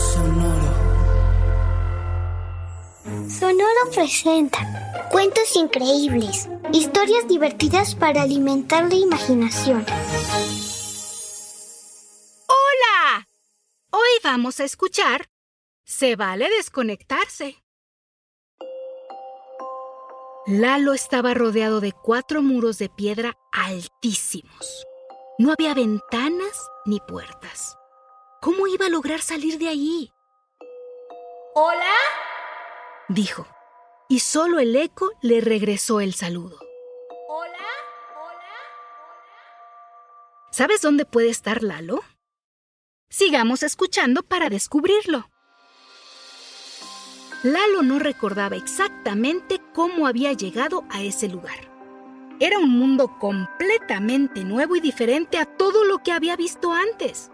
Sonoro. Sonoro presenta cuentos increíbles, historias divertidas para alimentar la imaginación. ¡Hola! Hoy vamos a escuchar Se vale desconectarse. Lalo estaba rodeado de cuatro muros de piedra altísimos. No había ventanas ni puertas. ¿Cómo iba a lograr salir de allí? ¿Hola? dijo, y solo el eco le regresó el saludo. ¿Hola? ¿Hola? ¿Hola? ¿Sabes dónde puede estar Lalo? Sigamos escuchando para descubrirlo. Lalo no recordaba exactamente cómo había llegado a ese lugar. Era un mundo completamente nuevo y diferente a todo lo que había visto antes.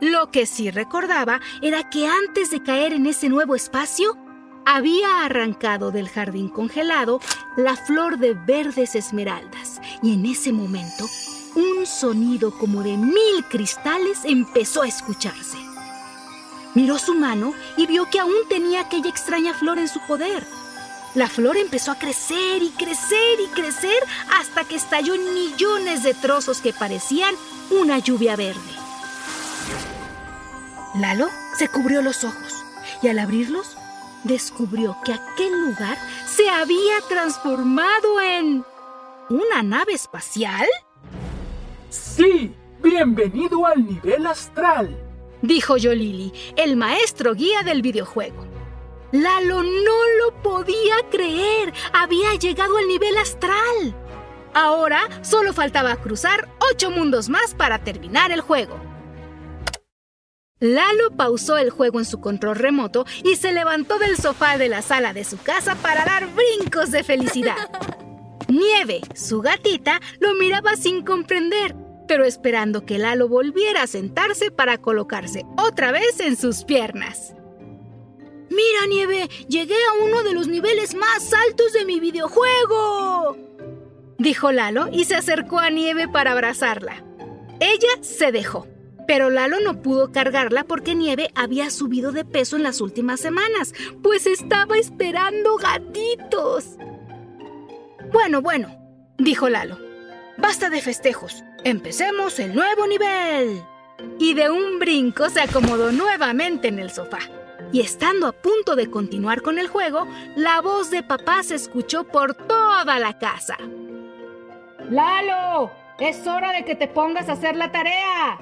Lo que sí recordaba era que antes de caer en ese nuevo espacio, había arrancado del jardín congelado la flor de verdes esmeraldas y en ese momento un sonido como de mil cristales empezó a escucharse. Miró su mano y vio que aún tenía aquella extraña flor en su poder. La flor empezó a crecer y crecer y crecer hasta que estalló en millones de trozos que parecían una lluvia verde. Lalo se cubrió los ojos y al abrirlos descubrió que aquel lugar se había transformado en una nave espacial. Sí, bienvenido al nivel astral, dijo Yolili, el maestro guía del videojuego. Lalo no lo podía creer, había llegado al nivel astral. Ahora solo faltaba cruzar ocho mundos más para terminar el juego. Lalo pausó el juego en su control remoto y se levantó del sofá de la sala de su casa para dar brincos de felicidad. Nieve, su gatita, lo miraba sin comprender, pero esperando que Lalo volviera a sentarse para colocarse otra vez en sus piernas. Mira, Nieve, llegué a uno de los niveles más altos de mi videojuego. Dijo Lalo y se acercó a Nieve para abrazarla. Ella se dejó. Pero Lalo no pudo cargarla porque Nieve había subido de peso en las últimas semanas, pues estaba esperando gatitos. Bueno, bueno, dijo Lalo. Basta de festejos. Empecemos el nuevo nivel. Y de un brinco se acomodó nuevamente en el sofá. Y estando a punto de continuar con el juego, la voz de papá se escuchó por toda la casa. ¡Lalo! ¡Es hora de que te pongas a hacer la tarea!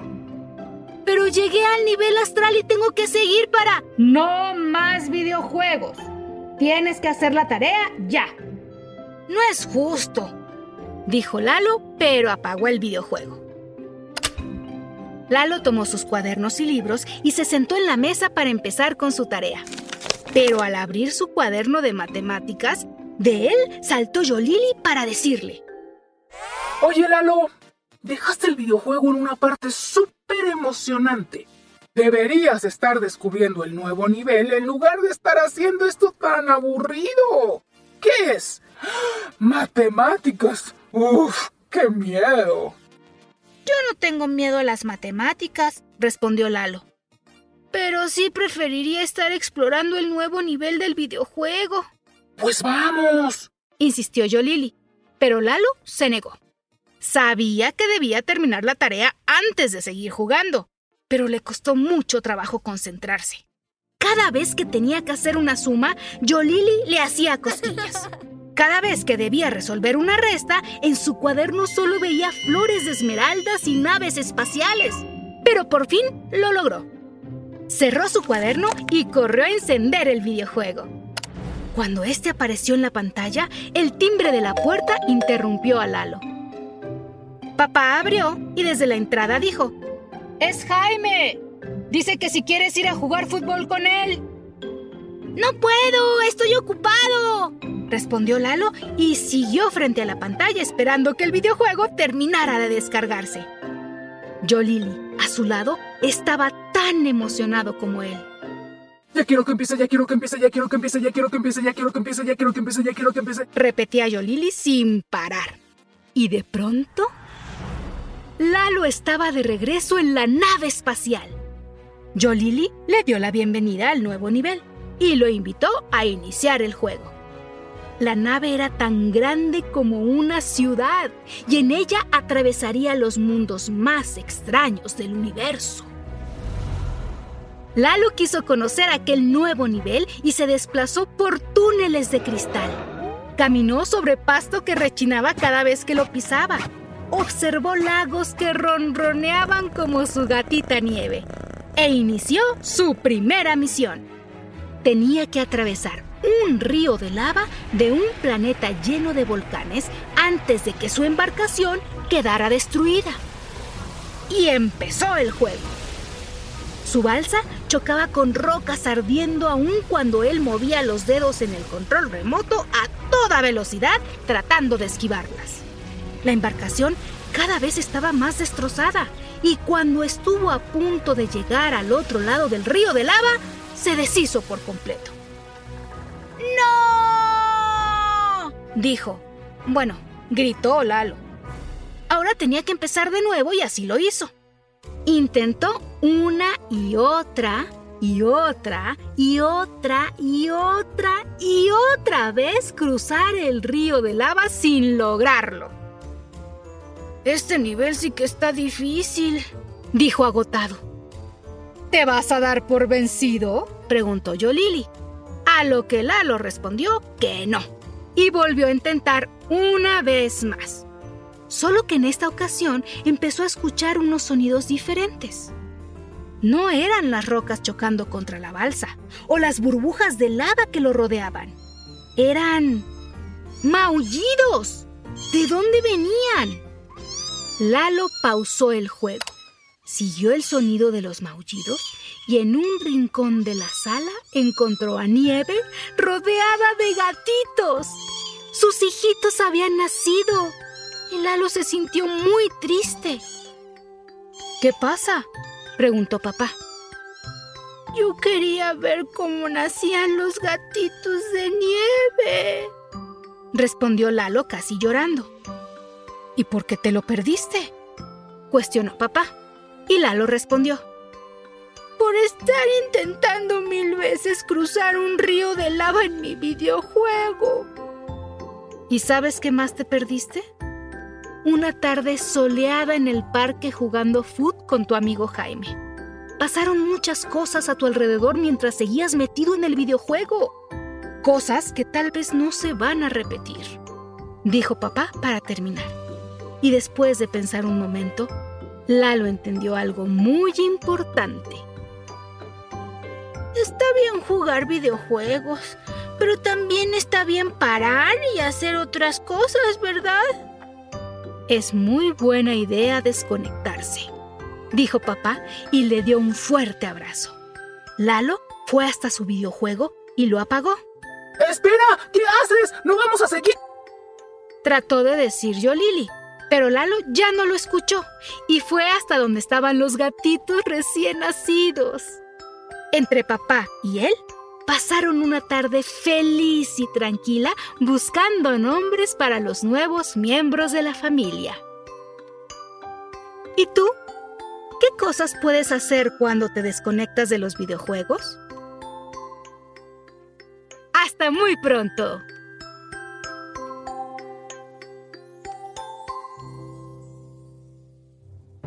Pero llegué al nivel astral y tengo que seguir para... No más videojuegos. Tienes que hacer la tarea ya. No es justo, dijo Lalo, pero apagó el videojuego. Lalo tomó sus cuadernos y libros y se sentó en la mesa para empezar con su tarea. Pero al abrir su cuaderno de matemáticas, de él saltó Yolili para decirle: Oye, Lalo, dejaste el videojuego en una parte súper emocionante. Deberías estar descubriendo el nuevo nivel en lugar de estar haciendo esto tan aburrido. ¿Qué es? Matemáticas. Uf, qué miedo. Yo no tengo miedo a las matemáticas, respondió Lalo. Pero sí preferiría estar explorando el nuevo nivel del videojuego. Pues vamos, insistió Yolili. Pero Lalo se negó. Sabía que debía terminar la tarea antes de seguir jugando, pero le costó mucho trabajo concentrarse. Cada vez que tenía que hacer una suma, Yolili le hacía cosquillas. Cada vez que debía resolver una resta, en su cuaderno solo veía flores de esmeraldas y naves espaciales. Pero por fin lo logró. Cerró su cuaderno y corrió a encender el videojuego. Cuando este apareció en la pantalla, el timbre de la puerta interrumpió a Lalo. Papá abrió y desde la entrada dijo, Es Jaime. Dice que si quieres ir a jugar fútbol con él. No puedo, estoy ocupado, respondió Lalo y siguió frente a la pantalla esperando que el videojuego terminara de descargarse. Yo Lily, a su lado, estaba tan emocionado como él. Ya quiero que empiece, ya quiero que empiece, ya quiero que empiece, ya quiero que empiece, ya quiero que empiece, ya quiero que empiece, ya quiero que empiece. Repetía yo Lily sin parar. Y de pronto, Lalo estaba de regreso en la nave espacial. Yo Lily le dio la bienvenida al nuevo nivel y lo invitó a iniciar el juego. La nave era tan grande como una ciudad y en ella atravesaría los mundos más extraños del universo. Lalo quiso conocer aquel nuevo nivel y se desplazó por túneles de cristal. Caminó sobre pasto que rechinaba cada vez que lo pisaba. Observó lagos que ronroneaban como su gatita nieve e inició su primera misión tenía que atravesar un río de lava de un planeta lleno de volcanes antes de que su embarcación quedara destruida. Y empezó el juego. Su balsa chocaba con rocas ardiendo aún cuando él movía los dedos en el control remoto a toda velocidad tratando de esquivarlas. La embarcación cada vez estaba más destrozada y cuando estuvo a punto de llegar al otro lado del río de lava, se deshizo por completo. ¡No! dijo. Bueno, gritó Lalo. Ahora tenía que empezar de nuevo y así lo hizo. Intentó una y otra y otra y otra y otra y otra vez cruzar el río de lava sin lograrlo. Este nivel sí que está difícil, dijo agotado. ¿Te vas a dar por vencido? preguntó yo Lily. A lo que Lalo respondió que no. Y volvió a intentar una vez más. Solo que en esta ocasión empezó a escuchar unos sonidos diferentes. No eran las rocas chocando contra la balsa o las burbujas de lava que lo rodeaban. Eran maullidos. ¿De dónde venían? Lalo pausó el juego Siguió el sonido de los maullidos y en un rincón de la sala encontró a Nieve rodeada de gatitos. Sus hijitos habían nacido y Lalo se sintió muy triste. ¿Qué pasa? preguntó papá. Yo quería ver cómo nacían los gatitos de nieve, respondió Lalo casi llorando. ¿Y por qué te lo perdiste? cuestionó papá. Y Lalo respondió, por estar intentando mil veces cruzar un río de lava en mi videojuego. ¿Y sabes qué más te perdiste? Una tarde soleada en el parque jugando foot con tu amigo Jaime. Pasaron muchas cosas a tu alrededor mientras seguías metido en el videojuego. Cosas que tal vez no se van a repetir, dijo papá para terminar. Y después de pensar un momento, Lalo entendió algo muy importante. Está bien jugar videojuegos, pero también está bien parar y hacer otras cosas, ¿verdad? Es muy buena idea desconectarse, dijo papá y le dio un fuerte abrazo. Lalo fue hasta su videojuego y lo apagó. ¡Espera! ¿Qué haces? ¡No vamos a seguir! Trató de decir yo Lily, pero Lalo ya no lo escuchó y fue hasta donde estaban los gatitos recién nacidos. Entre papá y él pasaron una tarde feliz y tranquila buscando nombres para los nuevos miembros de la familia. ¿Y tú? ¿Qué cosas puedes hacer cuando te desconectas de los videojuegos? Hasta muy pronto.